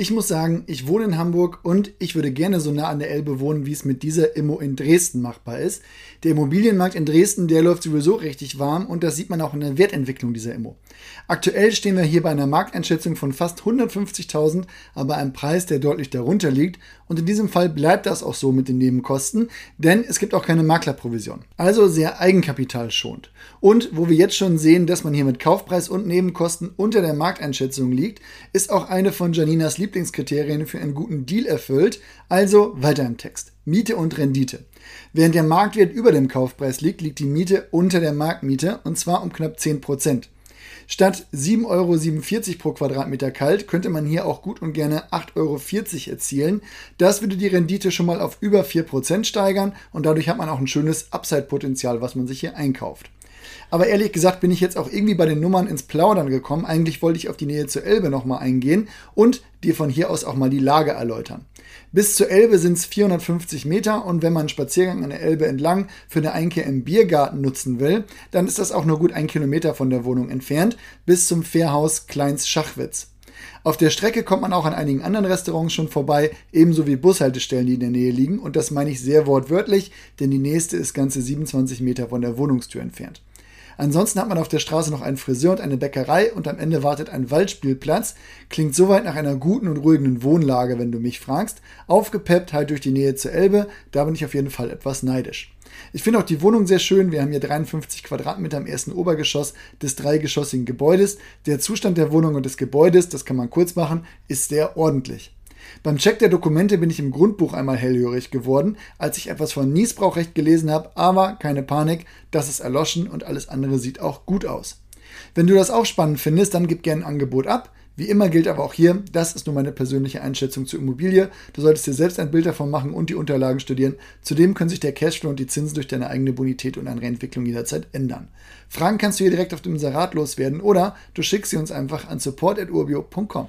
Ich muss sagen, ich wohne in Hamburg und ich würde gerne so nah an der Elbe wohnen, wie es mit dieser Immo in Dresden machbar ist. Der Immobilienmarkt in Dresden, der läuft sowieso richtig warm und das sieht man auch in der Wertentwicklung dieser Immo. Aktuell stehen wir hier bei einer Markteinschätzung von fast 150.000, aber einem Preis, der deutlich darunter liegt. Und in diesem Fall bleibt das auch so mit den Nebenkosten, denn es gibt auch keine Maklerprovision. Also sehr eigenkapitalschonend. Und wo wir jetzt schon sehen, dass man hier mit Kaufpreis und Nebenkosten unter der Markteinschätzung liegt, ist auch eine von Janinas Lieblingskriterien für einen guten Deal erfüllt. Also weiter im Text. Miete und Rendite. Während der Marktwert über dem Kaufpreis liegt, liegt die Miete unter der Marktmiete und zwar um knapp 10 Prozent. Statt 7,47 Euro pro Quadratmeter kalt könnte man hier auch gut und gerne 8,40 Euro erzielen. Das würde die Rendite schon mal auf über 4% steigern und dadurch hat man auch ein schönes Upside-Potenzial, was man sich hier einkauft. Aber ehrlich gesagt bin ich jetzt auch irgendwie bei den Nummern ins Plaudern gekommen. Eigentlich wollte ich auf die Nähe zur Elbe nochmal eingehen und dir von hier aus auch mal die Lage erläutern. Bis zur Elbe sind es 450 Meter und wenn man einen Spaziergang an der Elbe entlang für eine Einkehr im Biergarten nutzen will, dann ist das auch nur gut ein Kilometer von der Wohnung entfernt bis zum Fährhaus Kleins Schachwitz. Auf der Strecke kommt man auch an einigen anderen Restaurants schon vorbei, ebenso wie Bushaltestellen, die in der Nähe liegen. Und das meine ich sehr wortwörtlich, denn die nächste ist ganze 27 Meter von der Wohnungstür entfernt. Ansonsten hat man auf der Straße noch einen Friseur und eine Bäckerei und am Ende wartet ein Waldspielplatz. Klingt soweit nach einer guten und ruhigen Wohnlage, wenn du mich fragst. Aufgepeppt halt durch die Nähe zur Elbe, da bin ich auf jeden Fall etwas neidisch. Ich finde auch die Wohnung sehr schön. Wir haben hier 53 Quadratmeter im ersten Obergeschoss des dreigeschossigen Gebäudes. Der Zustand der Wohnung und des Gebäudes, das kann man kurz machen, ist sehr ordentlich. Beim Check der Dokumente bin ich im Grundbuch einmal hellhörig geworden, als ich etwas von Niesbrauchrecht gelesen habe, aber keine Panik, das ist erloschen und alles andere sieht auch gut aus. Wenn du das auch spannend findest, dann gib gerne ein Angebot ab. Wie immer gilt aber auch hier, das ist nur meine persönliche Einschätzung zur Immobilie. Du solltest dir selbst ein Bild davon machen und die Unterlagen studieren. Zudem können sich der Cashflow und die Zinsen durch deine eigene Bonität und andere Entwicklung jederzeit ändern. Fragen kannst du hier direkt auf dem Inserat loswerden oder du schickst sie uns einfach an support.urbio.com.